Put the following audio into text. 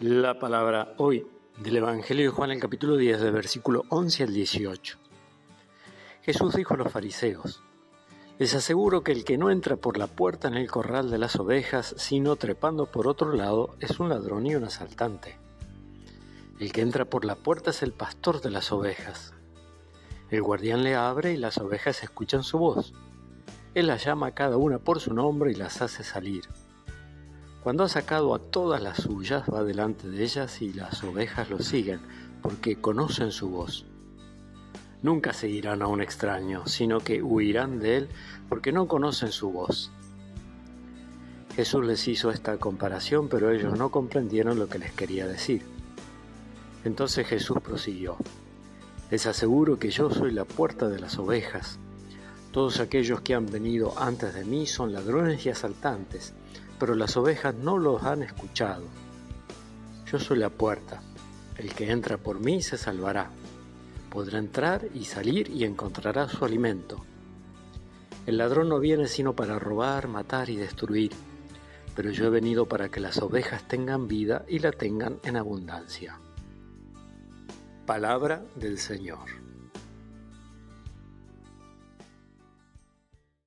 La palabra hoy del Evangelio de Juan, el capítulo 10, del versículo 11 al 18. Jesús dijo a los fariseos, Les aseguro que el que no entra por la puerta en el corral de las ovejas, sino trepando por otro lado, es un ladrón y un asaltante. El que entra por la puerta es el pastor de las ovejas. El guardián le abre y las ovejas escuchan su voz. Él las llama a cada una por su nombre y las hace salir. Cuando ha sacado a todas las suyas, va delante de ellas y las ovejas lo siguen, porque conocen su voz. Nunca seguirán a un extraño, sino que huirán de él, porque no conocen su voz. Jesús les hizo esta comparación, pero ellos no comprendieron lo que les quería decir. Entonces Jesús prosiguió, Les aseguro que yo soy la puerta de las ovejas. Todos aquellos que han venido antes de mí son ladrones y asaltantes pero las ovejas no los han escuchado. Yo soy la puerta. El que entra por mí se salvará. Podrá entrar y salir y encontrará su alimento. El ladrón no viene sino para robar, matar y destruir, pero yo he venido para que las ovejas tengan vida y la tengan en abundancia. Palabra del Señor.